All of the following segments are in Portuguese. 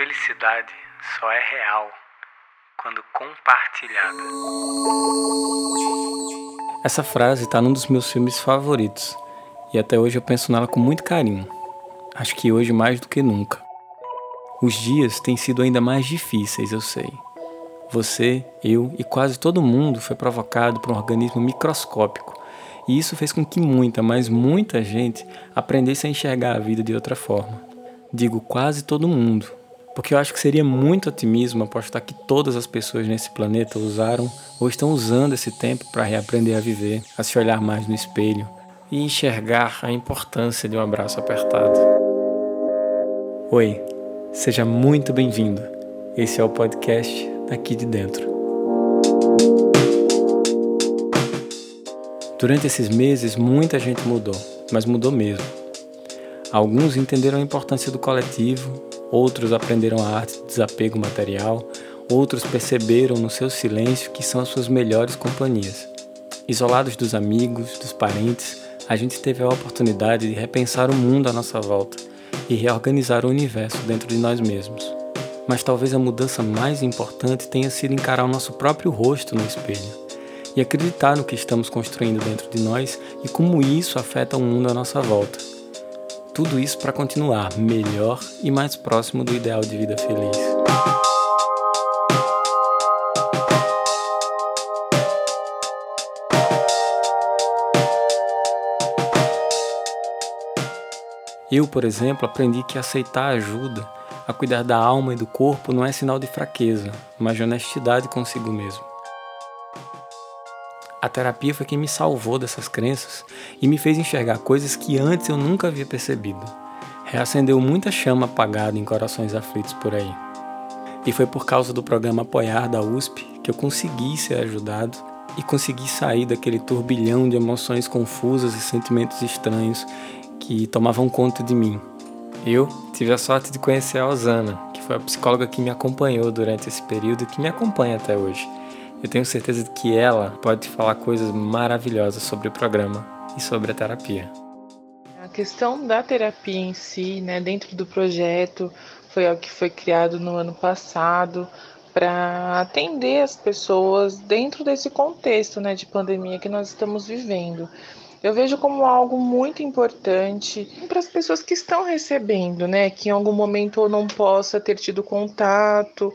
felicidade só é real quando compartilhada. Essa frase está num dos meus filmes favoritos e até hoje eu penso nela com muito carinho. Acho que hoje mais do que nunca. Os dias têm sido ainda mais difíceis, eu sei. Você, eu e quase todo mundo foi provocado por um organismo microscópico e isso fez com que muita, mas muita gente aprendesse a enxergar a vida de outra forma. Digo quase todo mundo, porque eu acho que seria muito otimismo apostar que todas as pessoas nesse planeta usaram ou estão usando esse tempo para reaprender a viver, a se olhar mais no espelho e enxergar a importância de um abraço apertado. Oi, seja muito bem-vindo. Esse é o podcast Daqui de Dentro. Durante esses meses, muita gente mudou, mas mudou mesmo. Alguns entenderam a importância do coletivo, outros aprenderam a arte do desapego material, outros perceberam no seu silêncio que são as suas melhores companhias. Isolados dos amigos, dos parentes, a gente teve a oportunidade de repensar o mundo à nossa volta e reorganizar o universo dentro de nós mesmos. Mas talvez a mudança mais importante tenha sido encarar o nosso próprio rosto no espelho e acreditar no que estamos construindo dentro de nós e como isso afeta o mundo à nossa volta. Tudo isso para continuar melhor e mais próximo do ideal de vida feliz. Eu, por exemplo, aprendi que aceitar ajuda a cuidar da alma e do corpo não é sinal de fraqueza, mas de honestidade consigo mesmo. A terapia foi quem me salvou dessas crenças e me fez enxergar coisas que antes eu nunca havia percebido. Reacendeu muita chama apagada em corações aflitos por aí. E foi por causa do programa Apoiar da USP que eu consegui ser ajudado e consegui sair daquele turbilhão de emoções confusas e sentimentos estranhos que tomavam conta de mim. Eu tive a sorte de conhecer a Osana, que foi a psicóloga que me acompanhou durante esse período e que me acompanha até hoje. Eu tenho certeza de que ela pode falar coisas maravilhosas sobre o programa e sobre a terapia. A questão da terapia em si, né, dentro do projeto, foi algo que foi criado no ano passado para atender as pessoas dentro desse contexto, né, de pandemia que nós estamos vivendo. Eu vejo como algo muito importante para as pessoas que estão recebendo, né, que em algum momento ou não possa ter tido contato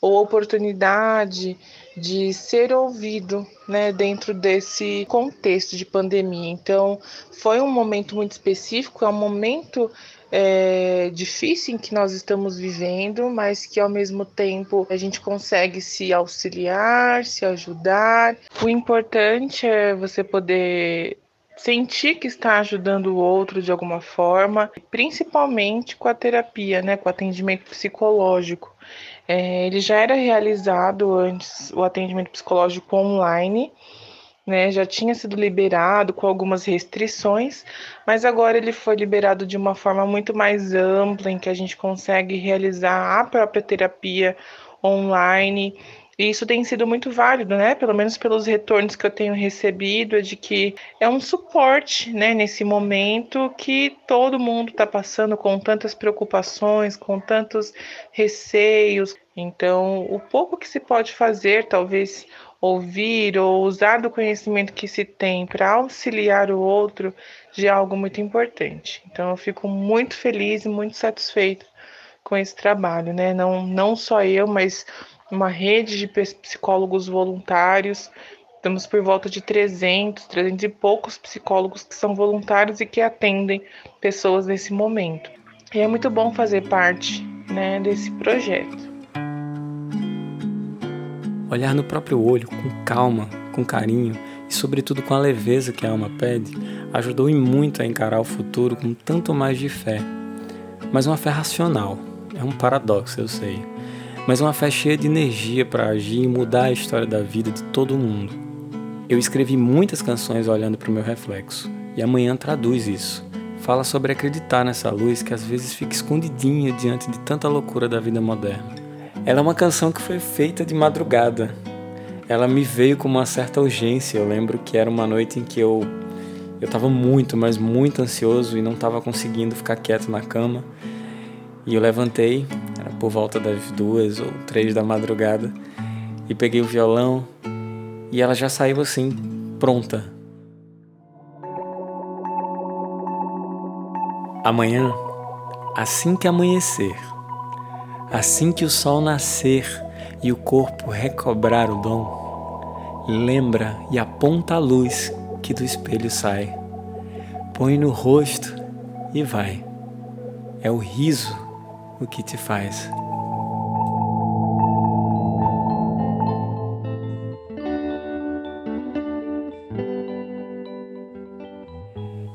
ou oportunidade de ser ouvido né, dentro desse contexto de pandemia. Então, foi um momento muito específico, é um momento é, difícil em que nós estamos vivendo, mas que ao mesmo tempo a gente consegue se auxiliar, se ajudar. O importante é você poder sentir que está ajudando o outro de alguma forma, principalmente com a terapia, né, com o atendimento psicológico. É, ele já era realizado antes o atendimento psicológico online, né, já tinha sido liberado com algumas restrições, mas agora ele foi liberado de uma forma muito mais ampla, em que a gente consegue realizar a própria terapia online e isso tem sido muito válido, né? Pelo menos pelos retornos que eu tenho recebido, é de que é um suporte, né, nesse momento que todo mundo está passando com tantas preocupações, com tantos receios. Então, o pouco que se pode fazer, talvez ouvir ou usar do conhecimento que se tem para auxiliar o outro, já é algo muito importante. Então, eu fico muito feliz e muito satisfeita com esse trabalho, né? Não, não só eu, mas uma rede de psicólogos voluntários. Estamos por volta de 300, 300 e poucos psicólogos que são voluntários e que atendem pessoas nesse momento. E é muito bom fazer parte né, desse projeto. Olhar no próprio olho com calma, com carinho e, sobretudo, com a leveza que a alma pede, ajudou-me muito a encarar o futuro com tanto mais de fé. Mas uma fé racional. É um paradoxo, eu sei mas uma fé cheia de energia para agir e mudar a história da vida de todo mundo. Eu escrevi muitas canções olhando para o meu reflexo, e amanhã traduz isso. Fala sobre acreditar nessa luz que às vezes fica escondidinha diante de tanta loucura da vida moderna. Ela é uma canção que foi feita de madrugada. Ela me veio com uma certa urgência. Eu lembro que era uma noite em que eu eu estava muito, mas muito ansioso e não estava conseguindo ficar quieto na cama. E eu levantei, por volta das duas ou três da madrugada e peguei o violão e ela já saiu assim, pronta. Amanhã, assim que amanhecer, assim que o sol nascer e o corpo recobrar o dom, lembra e aponta a luz que do espelho sai. Põe no rosto e vai. É o riso o que te faz.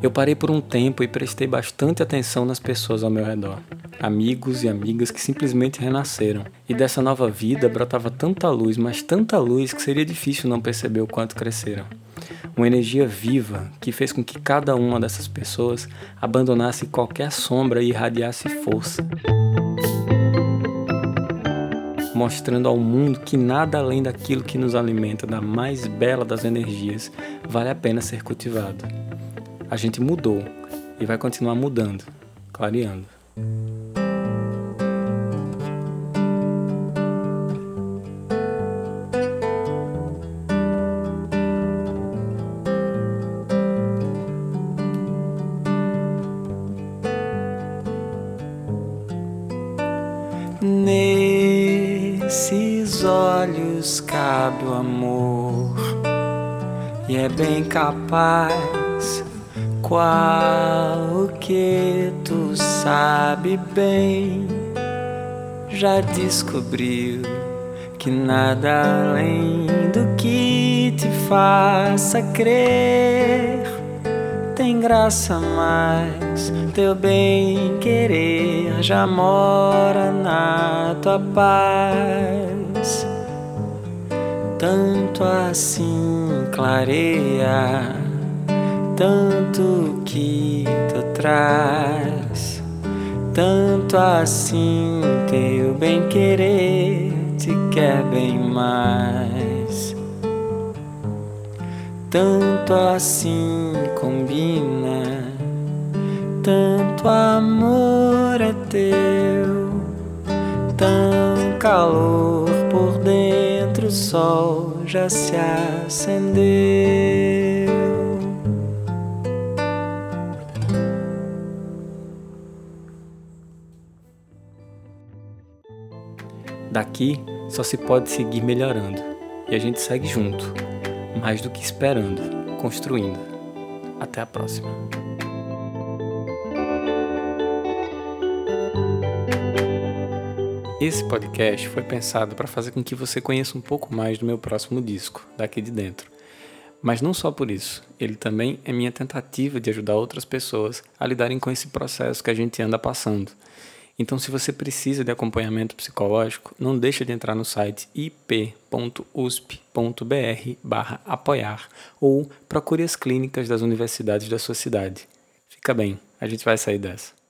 Eu parei por um tempo e prestei bastante atenção nas pessoas ao meu redor. Amigos e amigas que simplesmente renasceram. E dessa nova vida brotava tanta luz, mas tanta luz que seria difícil não perceber o quanto cresceram. Uma energia viva que fez com que cada uma dessas pessoas abandonasse qualquer sombra e irradiasse força. Mostrando ao mundo que nada além daquilo que nos alimenta da mais bela das energias vale a pena ser cultivado a gente mudou e vai continuar mudando, clareando. Olhos cabe o amor e é bem capaz qual que tu sabe bem, já descobriu que nada além do que te faça crer tem graça mais. Teu bem querer já mora na tua paz. Tanto assim clareia tanto que tu traz, tanto assim teu bem querer te quer bem mais. Tanto assim combina, tanto amor é teu, tão calor por sol já se acendeu. Daqui só se pode seguir melhorando e a gente segue junto, mais do que esperando, construindo. Até a próxima. Esse podcast foi pensado para fazer com que você conheça um pouco mais do meu próximo disco, daqui de dentro. Mas não só por isso, ele também é minha tentativa de ajudar outras pessoas a lidarem com esse processo que a gente anda passando então, se você precisa de acompanhamento psicológico, não deixe de entrar no site ip.usp.br/apoiar ou procure as clínicas das universidades da sua cidade. Fica bem, a gente vai sair dessa.